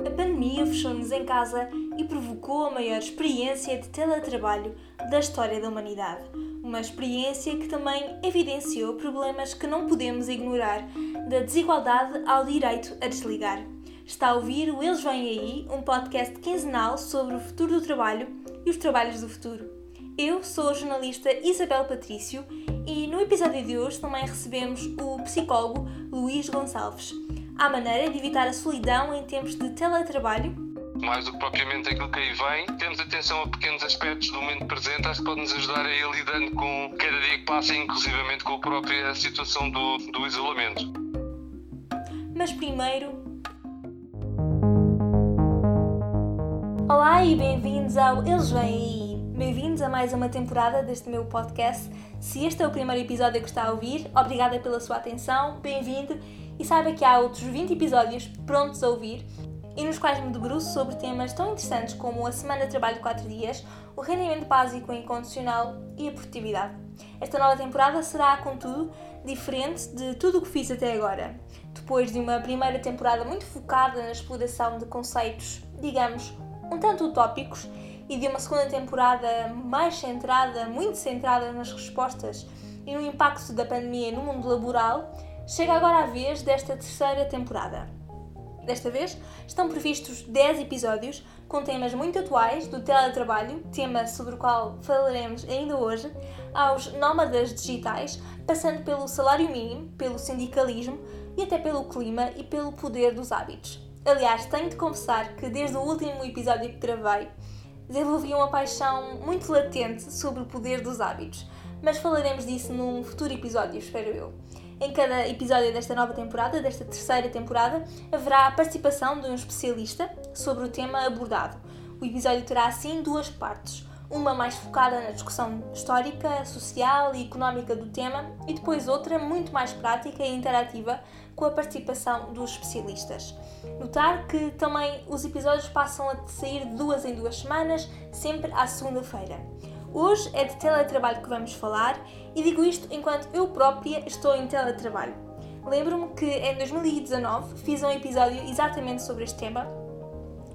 A pandemia fechou-nos em casa e provocou a maior experiência de teletrabalho da história da humanidade. Uma experiência que também evidenciou problemas que não podemos ignorar, da desigualdade ao direito a desligar. Está a ouvir o Eles Vêm Aí, um podcast quinzenal sobre o futuro do trabalho e os trabalhos do futuro. Eu sou a jornalista Isabel Patrício e no episódio de hoje também recebemos o psicólogo Luís Gonçalves à maneira de evitar a solidão em tempos de teletrabalho? Mais do que propriamente aquilo que aí vem, temos atenção a pequenos aspectos do momento presente, acho que pode nos ajudar a ir lidando com cada dia que passa, inclusivamente com a própria situação do, do isolamento. Mas primeiro. Olá e bem-vindos ao Eles Vêm Aí. Bem-vindos a mais uma temporada deste meu podcast. Se este é o primeiro episódio que está a ouvir, obrigada pela sua atenção, bem-vindo e saiba que há outros 20 episódios prontos a ouvir e nos quais me debruço sobre temas tão interessantes como a semana de trabalho de 4 dias, o rendimento básico incondicional e a produtividade. Esta nova temporada será, contudo, diferente de tudo o que fiz até agora. Depois de uma primeira temporada muito focada na exploração de conceitos, digamos, um tanto utópicos, e de uma segunda temporada mais centrada, muito centrada nas respostas e no impacto da pandemia no mundo laboral, Chega agora a vez desta terceira temporada. Desta vez estão previstos 10 episódios com temas muito atuais do teletrabalho, tema sobre o qual falaremos ainda hoje, aos nómadas digitais, passando pelo salário mínimo, pelo sindicalismo e até pelo clima e pelo poder dos hábitos. Aliás, tenho de confessar que desde o último episódio que gravei, desenvolvi uma paixão muito latente sobre o poder dos hábitos, mas falaremos disso num futuro episódio, espero eu. Em cada episódio desta nova temporada, desta terceira temporada, haverá a participação de um especialista sobre o tema abordado. O episódio terá assim duas partes. Uma mais focada na discussão histórica, social e económica do tema, e depois outra muito mais prática e interativa com a participação dos especialistas. Notar que também os episódios passam a sair de duas em duas semanas, sempre à segunda-feira. Hoje é de teletrabalho que vamos falar e digo isto enquanto eu própria estou em teletrabalho. Lembro-me que em 2019 fiz um episódio exatamente sobre este tema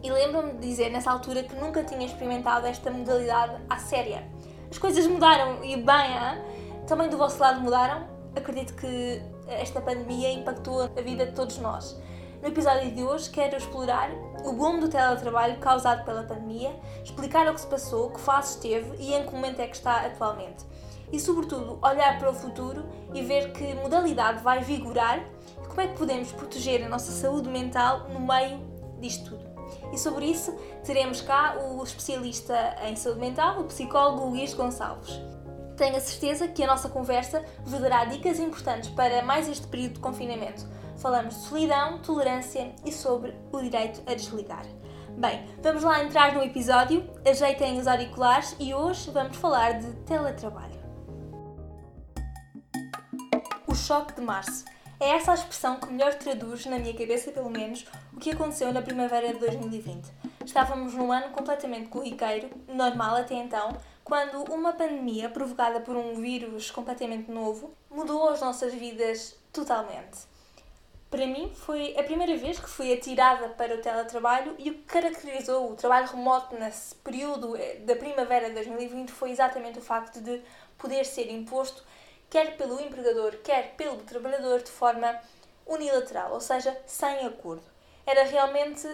e lembro-me de dizer nessa altura que nunca tinha experimentado esta modalidade à séria. As coisas mudaram e bem, hein? também do vosso lado mudaram. Acredito que esta pandemia impactou a vida de todos nós. No episódio de hoje quero explorar o boom do teletrabalho causado pela pandemia, explicar o que se passou, que fase teve e em que momento é que está atualmente. E, sobretudo, olhar para o futuro e ver que modalidade vai vigorar e como é que podemos proteger a nossa saúde mental no meio disto tudo. E sobre isso teremos cá o especialista em saúde mental, o psicólogo Luís Gonçalves. Tenho a certeza que a nossa conversa vos dará dicas importantes para mais este período de confinamento falamos de solidão, tolerância e sobre o direito a desligar. Bem, vamos lá entrar no episódio, ajeitem os auriculares e hoje vamos falar de teletrabalho. O choque de março. É essa a expressão que melhor traduz, na minha cabeça pelo menos, o que aconteceu na primavera de 2020. Estávamos num ano completamente corriqueiro, normal até então, quando uma pandemia provocada por um vírus completamente novo mudou as nossas vidas totalmente. Para mim, foi a primeira vez que fui atirada para o teletrabalho e o que caracterizou o trabalho remoto nesse período eh, da primavera de 2020 foi exatamente o facto de poder ser imposto quer pelo empregador, quer pelo trabalhador de forma unilateral, ou seja, sem acordo. Era realmente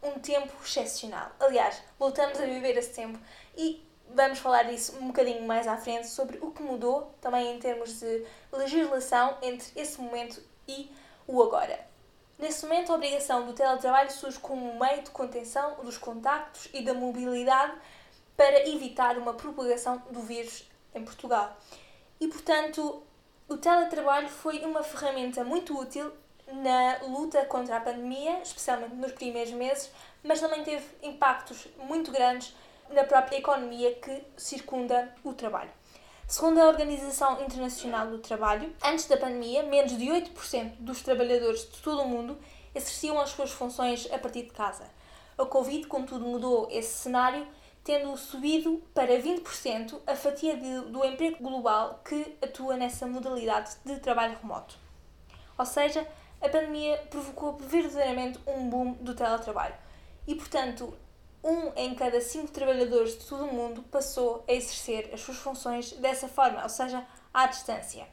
um tempo excepcional. Aliás, voltamos a viver esse tempo e vamos falar disso um bocadinho mais à frente sobre o que mudou também em termos de legislação entre esse momento e o agora. Nesse momento, a obrigação do teletrabalho surge como um meio de contenção dos contactos e da mobilidade para evitar uma propagação do vírus em Portugal. E, portanto, o teletrabalho foi uma ferramenta muito útil na luta contra a pandemia, especialmente nos primeiros meses, mas também teve impactos muito grandes na própria economia que circunda o trabalho. Segundo a Organização Internacional do Trabalho, antes da pandemia, menos de 8% dos trabalhadores de todo o mundo exerciam as suas funções a partir de casa. A Covid, contudo, mudou esse cenário, tendo subido para 20% a fatia de, do emprego global que atua nessa modalidade de trabalho remoto. Ou seja, a pandemia provocou verdadeiramente um boom do teletrabalho. e, portanto, um em cada cinco trabalhadores de todo o mundo passou a exercer as suas funções dessa forma, ou seja, à distância.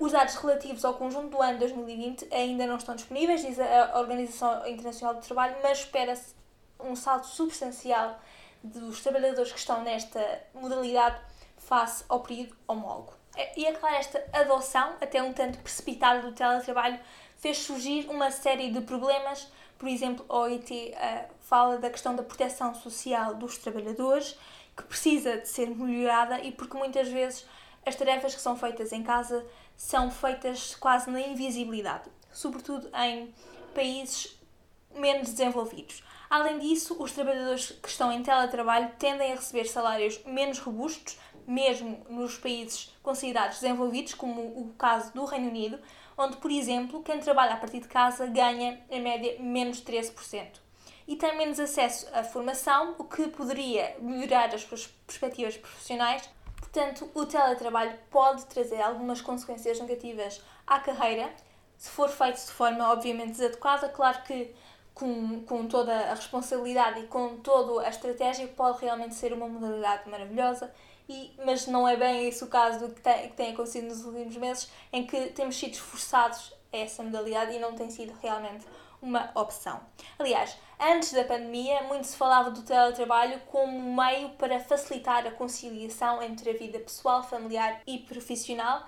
Os dados relativos ao conjunto do ano 2020 ainda não estão disponíveis, diz a Organização Internacional do Trabalho, mas espera-se um salto substancial dos trabalhadores que estão nesta modalidade face ao período homólogo. E é claro, esta adoção, até um tanto precipitada do teletrabalho, fez surgir uma série de problemas. Por exemplo, a OIT uh, fala da questão da proteção social dos trabalhadores, que precisa de ser melhorada e porque muitas vezes as tarefas que são feitas em casa são feitas quase na invisibilidade, sobretudo em países menos desenvolvidos. Além disso, os trabalhadores que estão em teletrabalho tendem a receber salários menos robustos, mesmo nos países considerados desenvolvidos, como o caso do Reino Unido, onde, por exemplo, quem trabalha a partir de casa ganha, em média, menos 13%. E tem menos acesso à formação, o que poderia melhorar as suas perspectivas profissionais. Portanto, o teletrabalho pode trazer algumas consequências negativas à carreira, se for feito de forma obviamente desadequada. Claro que com, com toda a responsabilidade e com toda a estratégia pode realmente ser uma modalidade maravilhosa e, mas não é bem esse o caso do que tem, que tem acontecido nos últimos meses, em que temos sido forçados a essa modalidade e não tem sido realmente uma opção. Aliás, antes da pandemia, muito se falava do teletrabalho como meio para facilitar a conciliação entre a vida pessoal, familiar e profissional.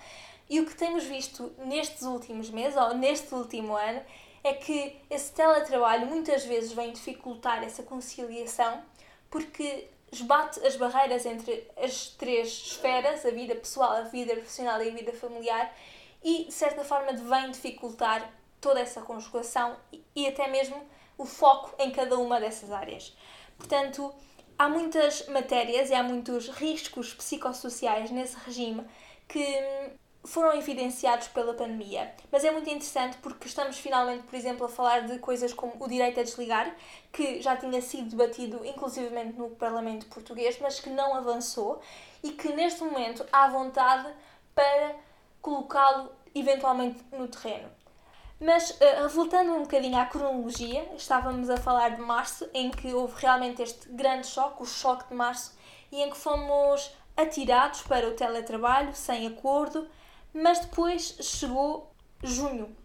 E o que temos visto nestes últimos meses, ou neste último ano, é que esse teletrabalho muitas vezes vem dificultar essa conciliação porque esbate as barreiras entre as três esferas, a vida pessoal, a vida profissional e a vida familiar, e de certa forma vem dificultar toda essa conjugação e até mesmo o foco em cada uma dessas áreas. Portanto, há muitas matérias e há muitos riscos psicossociais nesse regime que foram evidenciados pela pandemia. Mas é muito interessante porque estamos finalmente, por exemplo, a falar de coisas como o direito a desligar, que já tinha sido debatido inclusivamente no Parlamento português, mas que não avançou e que neste momento há vontade para colocá-lo eventualmente no terreno. Mas, uh, voltando um bocadinho à cronologia, estávamos a falar de março, em que houve realmente este grande choque, o choque de março, e em que fomos atirados para o teletrabalho sem acordo, mas depois chegou junho.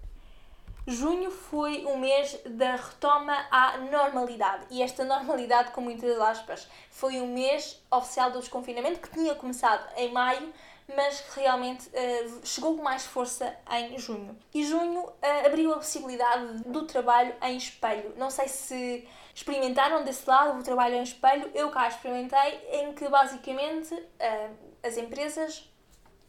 Junho foi o mês da retoma à normalidade. E esta normalidade, com muitas aspas, foi o mês oficial do desconfinamento que tinha começado em maio, mas realmente uh, chegou com mais força em junho. E junho uh, abriu a possibilidade do trabalho em espelho. Não sei se experimentaram desse lado o trabalho em espelho, eu cá experimentei, em que basicamente uh, as empresas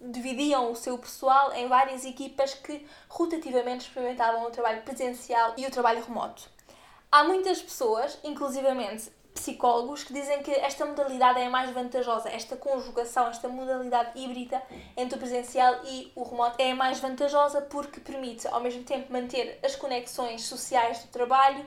dividiam o seu pessoal em várias equipas que rotativamente experimentavam o trabalho presencial e o trabalho remoto. Há muitas pessoas, inclusivamente psicólogos, que dizem que esta modalidade é a mais vantajosa, esta conjugação, esta modalidade híbrida entre o presencial e o remoto é a mais vantajosa porque permite ao mesmo tempo manter as conexões sociais do trabalho,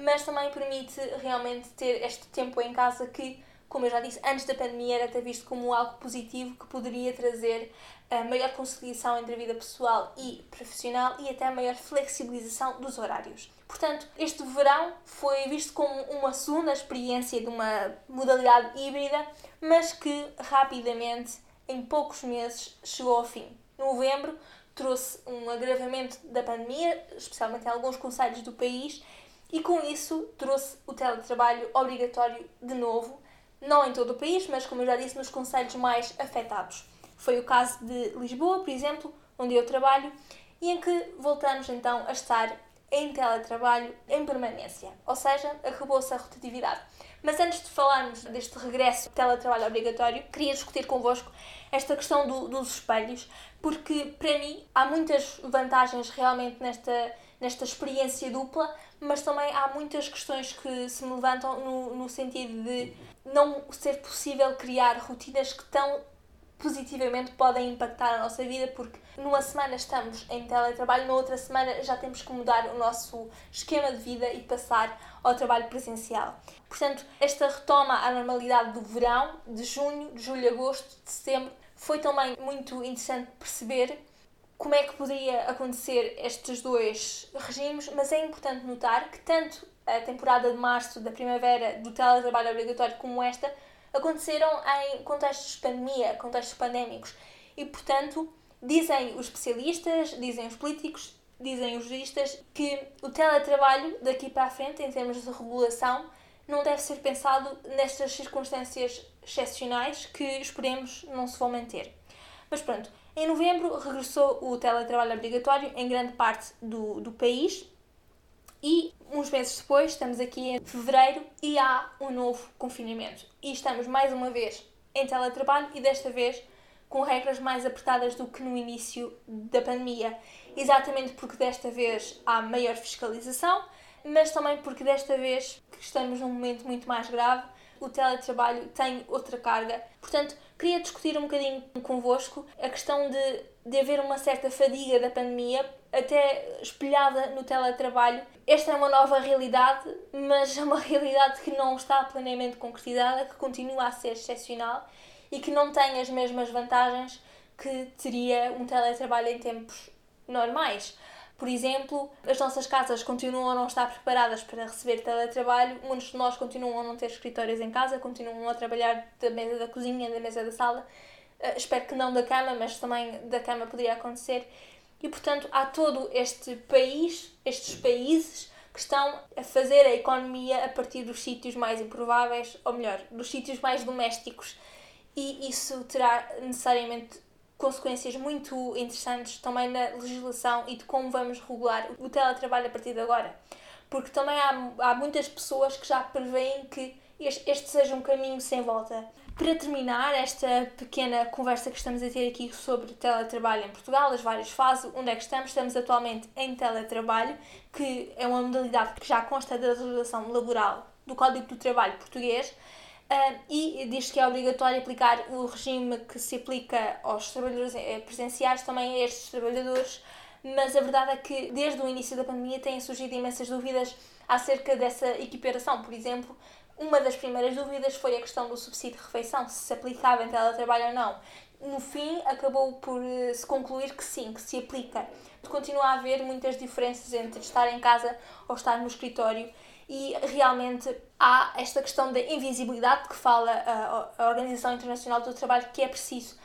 mas também permite realmente ter este tempo em casa que como eu já disse, antes da pandemia era até visto como algo positivo que poderia trazer a maior conciliação entre a vida pessoal e profissional e até a maior flexibilização dos horários. Portanto, este verão foi visto como uma segunda experiência de uma modalidade híbrida, mas que rapidamente, em poucos meses, chegou ao fim. Novembro trouxe um agravamento da pandemia, especialmente em alguns conselhos do país, e com isso trouxe o teletrabalho obrigatório de novo não em todo o país, mas como eu já disse, nos conselhos mais afetados. Foi o caso de Lisboa, por exemplo, onde eu trabalho, e em que voltamos então a estar em teletrabalho em permanência, ou seja, acabou-se a rotatividade. Mas antes de falarmos deste regresso de teletrabalho obrigatório, queria discutir convosco esta questão do, dos espelhos, porque para mim há muitas vantagens realmente nesta, nesta experiência dupla, mas também há muitas questões que se me levantam no, no sentido de não ser possível criar rotinas que tão positivamente podem impactar a nossa vida, porque numa semana estamos em teletrabalho, na outra semana já temos que mudar o nosso esquema de vida e passar ao trabalho presencial. Portanto, esta retoma à normalidade do verão, de junho, de julho, agosto, de setembro, foi também muito interessante perceber como é que poderia acontecer estes dois regimes, mas é importante notar que tanto a temporada de março da primavera do teletrabalho obrigatório como esta aconteceram em contextos de pandemia, contextos pandémicos. E, portanto, dizem os especialistas, dizem os políticos, dizem os juristas que o teletrabalho daqui para a frente, em termos de regulação, não deve ser pensado nestas circunstâncias excepcionais que esperemos não se vão manter. Mas pronto, em novembro regressou o teletrabalho obrigatório em grande parte do, do país e uns meses depois, estamos aqui em fevereiro e há um novo confinamento. E estamos mais uma vez em teletrabalho e desta vez com regras mais apertadas do que no início da pandemia. Exatamente porque desta vez há maior fiscalização, mas também porque desta vez estamos num momento muito mais grave, o teletrabalho tem outra carga. Portanto, queria discutir um bocadinho convosco a questão de, de haver uma certa fadiga da pandemia, até espelhada no teletrabalho. Esta é uma nova realidade, mas é uma realidade que não está plenamente concretizada, que continua a ser excepcional e que não tem as mesmas vantagens que teria um teletrabalho em tempos normais. Por exemplo, as nossas casas continuam a não estar preparadas para receber teletrabalho, muitos de nós continuam a não ter escritórios em casa, continuam a trabalhar da mesa da cozinha, da mesa da sala. Uh, espero que não da cama, mas também da cama poderia acontecer. E portanto, há todo este país, estes países que estão a fazer a economia a partir dos sítios mais improváveis, ou melhor, dos sítios mais domésticos. E isso terá necessariamente consequências muito interessantes também na legislação e de como vamos regular o teletrabalho a partir de agora. Porque também há, há muitas pessoas que já preveem que este, este seja um caminho sem volta. Para terminar esta pequena conversa que estamos a ter aqui sobre teletrabalho em Portugal, as várias fases, onde é que estamos? Estamos atualmente em teletrabalho, que é uma modalidade que já consta da legislação laboral do Código do Trabalho português, e diz que é obrigatório aplicar o regime que se aplica aos trabalhadores eh, presenciais também a estes trabalhadores, mas a verdade é que desde o início da pandemia têm surgido imensas dúvidas acerca dessa equiparação. Por exemplo, uma das primeiras dúvidas foi a questão do subsídio de refeição, se se aplicava em teletrabalho ou não. No fim, acabou por eh, se concluir que sim, que se aplica. Continua a haver muitas diferenças entre estar em casa ou estar no escritório e realmente há esta questão da invisibilidade que fala a, Organização Internacional do Trabalho que é preciso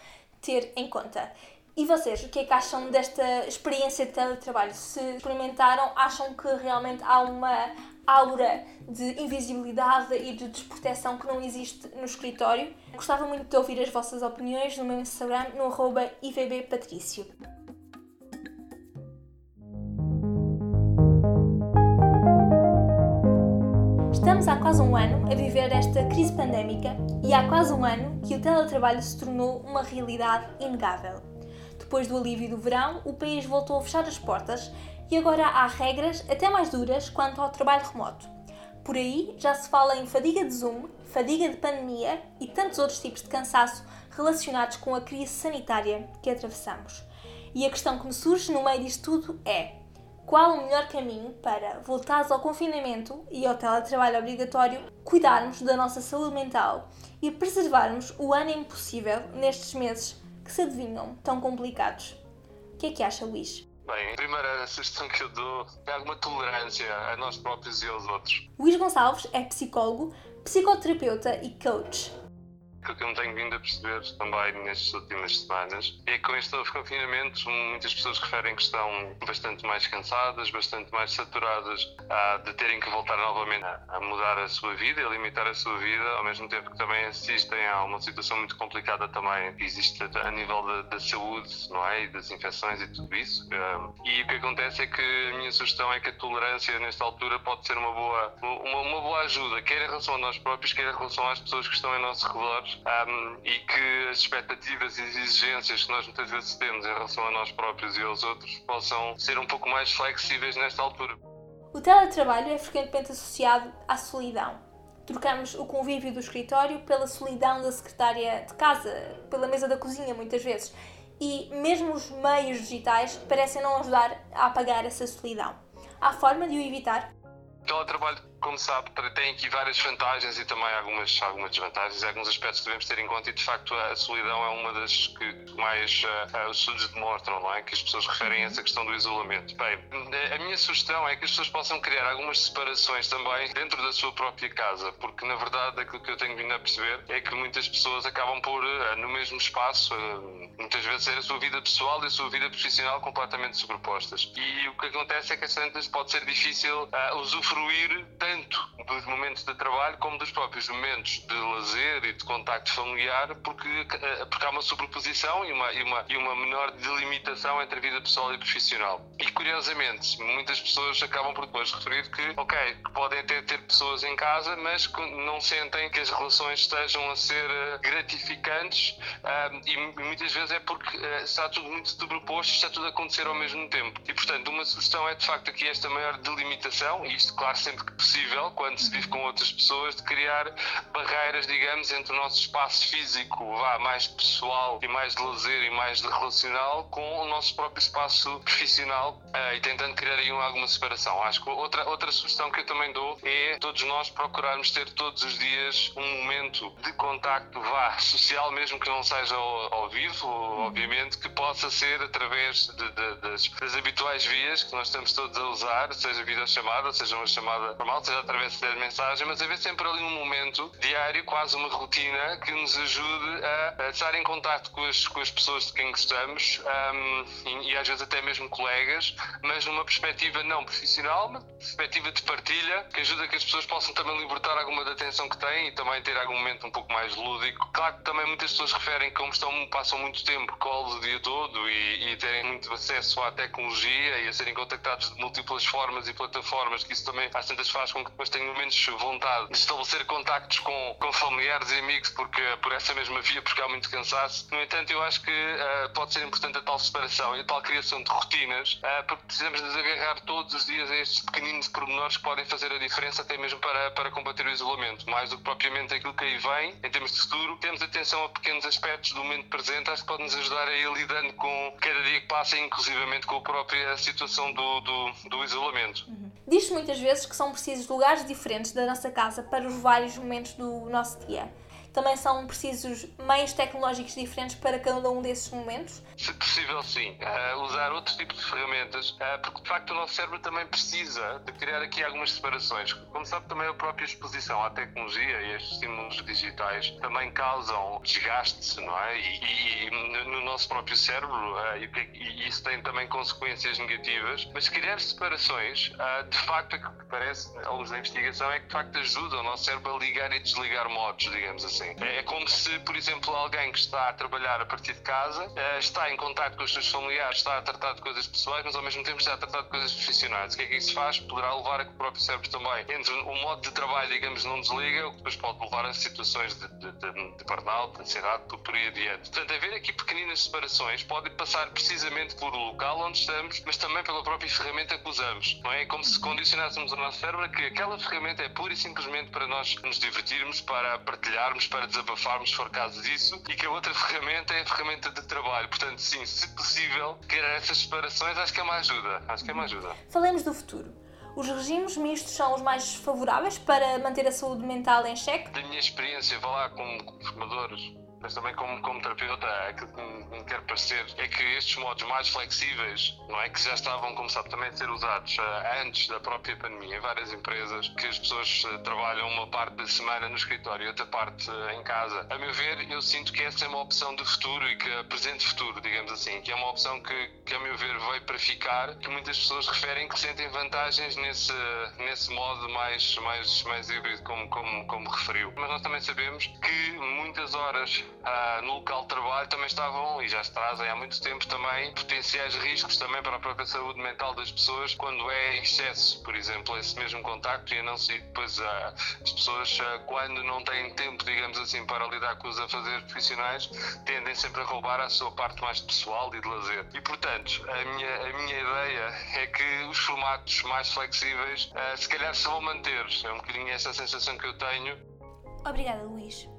ter em conta. E vocês, o que é que acham desta experiência de teletrabalho? Se experimentaram, acham que realmente há uma aura de invisibilidade e de desproteção que não existe no escritório? Gostava muito de ouvir as vossas opiniões no meu Instagram, no arroba ivbpatricio. Ano a viver esta crise pandémica e há quase um ano que o teletrabalho se tornou uma realidade inegável. Depois do alívio do verão, o país voltou a fechar as portas e agora há regras até mais duras quanto ao trabalho remoto. Por aí já se fala em fadiga de Zoom, fadiga de pandemia e tantos outros tipos de cansaço relacionados com a crise sanitária que atravessamos. E a questão que me surge no meio disto tudo é: qual o melhor caminho para, voltados ao confinamento e ao teletrabalho obrigatório, cuidarmos da nossa saúde mental e preservarmos o ânimo possível nestes meses que se adivinham tão complicados? O que é que acha, Luís? Bem, a primeira sugestão que eu dou é alguma tolerância a nós próprios e aos outros. Luís Gonçalves é psicólogo, psicoterapeuta e coach aquilo que eu me tenho vindo a perceber também nestas últimas semanas é que com este novo confinamento muitas pessoas referem que estão bastante mais cansadas, bastante mais saturadas ah, de terem que voltar novamente a mudar a sua vida, a limitar a sua vida, ao mesmo tempo que também assistem a uma situação muito complicada também que existe a nível da, saúde, não é? E das infecções e tudo isso. Ah, e o que acontece é que a minha sugestão é que a tolerância nesta altura pode ser uma boa, uma, uma boa ajuda, quer em relação a nós próprios, quer em relação às pessoas que estão em nossos redores um, e que as expectativas e as exigências que nós muitas vezes temos em relação a nós próprios e aos outros possam ser um pouco mais flexíveis nesta altura. O teletrabalho é frequentemente associado à solidão. Trocamos o convívio do escritório pela solidão da secretária de casa, pela mesa da cozinha, muitas vezes. E mesmo os meios digitais parecem não ajudar a apagar essa solidão. Há forma de o evitar? O teletrabalho como sabe, tem aqui várias vantagens e também algumas, algumas desvantagens, alguns aspectos que devemos ter em conta e de facto a solidão é uma das que mais uh, os estudos demonstram, não é? Que as pessoas referem a essa questão do isolamento. Bem, a minha sugestão é que as pessoas possam criar algumas separações também dentro da sua própria casa, porque na verdade aquilo que eu tenho vindo a perceber é que muitas pessoas acabam por, uh, no mesmo espaço, uh, muitas vezes ter a sua vida pessoal e a sua vida profissional completamente sobrepostas. E o que acontece é que às vezes pode ser difícil usufruir tanto dos momentos de trabalho como dos próprios momentos de lazer e de contacto familiar, porque, eh, porque há uma sobreposição e uma, e, uma, e uma menor delimitação entre a vida pessoal e profissional. E curiosamente, muitas pessoas acabam por depois referir que, ok, podem até ter pessoas em casa, mas não sentem que as relações estejam a ser eh, gratificantes um, e muitas vezes é porque está tudo muito sobreposto, está tudo a acontecer ao mesmo tempo. E portanto, uma sugestão é de facto aqui esta maior delimitação, e isto, claro, sempre que possível, quando se vive com outras pessoas, de criar barreiras, digamos, entre o nosso espaço físico, vá, mais pessoal e mais de lazer e mais de relacional, com o nosso próprio espaço profissional uh, e tentando criar aí alguma separação. Acho que outra, outra sugestão que eu também dou é todos nós procurarmos ter todos os dias um momento de contacto, vá, social, mesmo que não seja ao, ao vivo, obviamente, que possa ser através de, de, das, das habituais vias que nós estamos todos a usar, seja videochamada, seja uma chamada normal, seja através de mensagem, mas haver sempre ali um momento diário, quase uma rotina, que nos ajude a, a estar em contato com as, com as pessoas de quem gostamos um, e, e, às vezes até mesmo colegas, mas numa perspectiva não profissional, uma perspectiva de partilha, que ajuda que as pessoas possam também libertar alguma da atenção que têm e também ter algum momento um pouco mais lúdico. Claro que também muitas pessoas referem que como estão, passam muito tempo colos o dia todo e, e terem muito acesso à tecnologia e a serem contactados de múltiplas formas e plataformas, que isso também às tantas faz com que depois tenham menos vontade de estabelecer contactos com, com familiares e amigos porque, por essa mesma via, porque há muito cansaço. No entanto, eu acho que uh, pode ser importante a tal separação e a tal criação de rotinas, uh, porque precisamos nos agarrar todos os dias a estes pequeninos pormenores que podem fazer a diferença até mesmo para, para combater o isolamento. Mais do que propriamente aquilo que aí vem, em termos de futuro, temos atenção a pequenos aspectos do momento presente, acho que pode nos ajudar a ir lidando com cada dia que passa, inclusivamente com a própria situação do, do, do isolamento. Uhum. Diz-se muitas vezes que são precisos lugares diferentes da nossa casa para os vários momentos do nosso dia também são precisos meios tecnológicos diferentes para cada um desses momentos? Se possível, sim. Uh, usar outro tipo de ferramentas, uh, porque de facto o nosso cérebro também precisa de criar aqui algumas separações. Como sabe, também a própria exposição à tecnologia e estes estímulos digitais também causam desgaste, não é? E, e no nosso próprio cérebro, uh, e, e, isso tem também consequências negativas, mas criar separações, de facto, o que parece, à luz da investigação, é que de facto ajuda o nosso cérebro a ligar e desligar modos, digamos assim. É como se, por exemplo, alguém que está a trabalhar a partir de casa eh, está em contato com os seus familiares, está a tratar de coisas pessoais, mas ao mesmo tempo está a tratar de coisas profissionais. O que é que isso faz? Poderá levar a que o próprio cérebro também entre o modo de trabalho, digamos, não desliga, o que depois pode levar a situações de, de, de, de burnout, de ansiedade, por, por aí adiante. Portanto, haver aqui pequeninas separações pode passar precisamente por o local onde estamos, mas também pela própria ferramenta que usamos. Não é? é como se condicionássemos o nosso cérebro que aquela ferramenta é pura e simplesmente para nós nos divertirmos, para partilharmos, para desabafarmos, se for caso disso, e que a outra ferramenta é a ferramenta de trabalho. Portanto, sim, se possível, criar essas separações, acho que é uma ajuda. Acho que é uma ajuda. Falemos do futuro. Os regimes mistos são os mais favoráveis para manter a saúde mental em xeque? Da minha experiência, vou lá como formadores, mas também como, como terapeuta, aquilo que me, quer parecer é que estes modos mais flexíveis, não é? Que já estavam, sabe, também a ser usados uh, antes da própria pandemia em várias empresas, que as pessoas uh, trabalham uma parte da semana no escritório e outra parte uh, em casa. A meu ver, eu sinto que essa é uma opção de futuro e que é presente futuro, digamos assim, que é uma opção que, que a meu ver veio para ficar, que muitas pessoas referem que sentem vantagens nesse, nesse modo mais, mais, mais híbrido, como, como, como referiu. Mas nós também sabemos que muitas horas ah, no local de trabalho também estavam e já se trazem há muito tempo também potenciais riscos também para a própria saúde mental das pessoas quando é excesso, por exemplo, esse mesmo contacto e não se depois ah, as pessoas ah, quando não têm tempo, digamos assim, para lidar com os afazeres profissionais, tendem sempre a roubar a sua parte mais pessoal e de lazer. E portanto, a minha, a minha ideia é que os formatos mais flexíveis se calhar se vão manter. É um bocadinho essa sensação que eu tenho. Obrigada, Luís.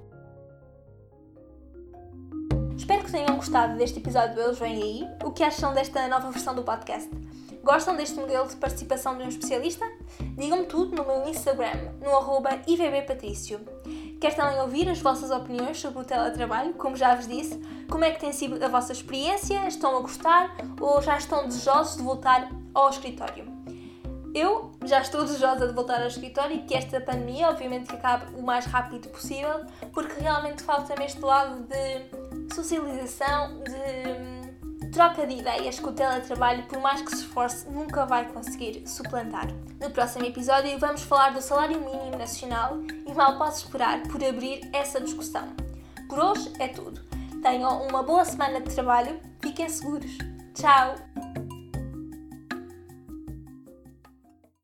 Espero que tenham gostado deste episódio do Eles Vêm Aí. O que acham desta nova versão do podcast? Gostam deste modelo de participação de um especialista? Digam-me tudo no meu Instagram, no arroba ivbpatricio. Quero também ouvir as vossas opiniões sobre o teletrabalho, como já vos disse, como é que tem sido a vossa experiência, estão a gostar ou já estão desejosos de voltar ao escritório. Eu já estou desejosa de voltar ao escritório e que esta pandemia, obviamente, que acabe o mais rápido possível, porque realmente falta-me este lado de socialização, de troca de ideias que o teletrabalho, por mais que se esforce, nunca vai conseguir suplantar. No próximo episódio vamos falar do salário mínimo nacional e mal posso esperar por abrir essa discussão. Por hoje é tudo. Tenham uma boa semana de trabalho, fiquem seguros. Tchau!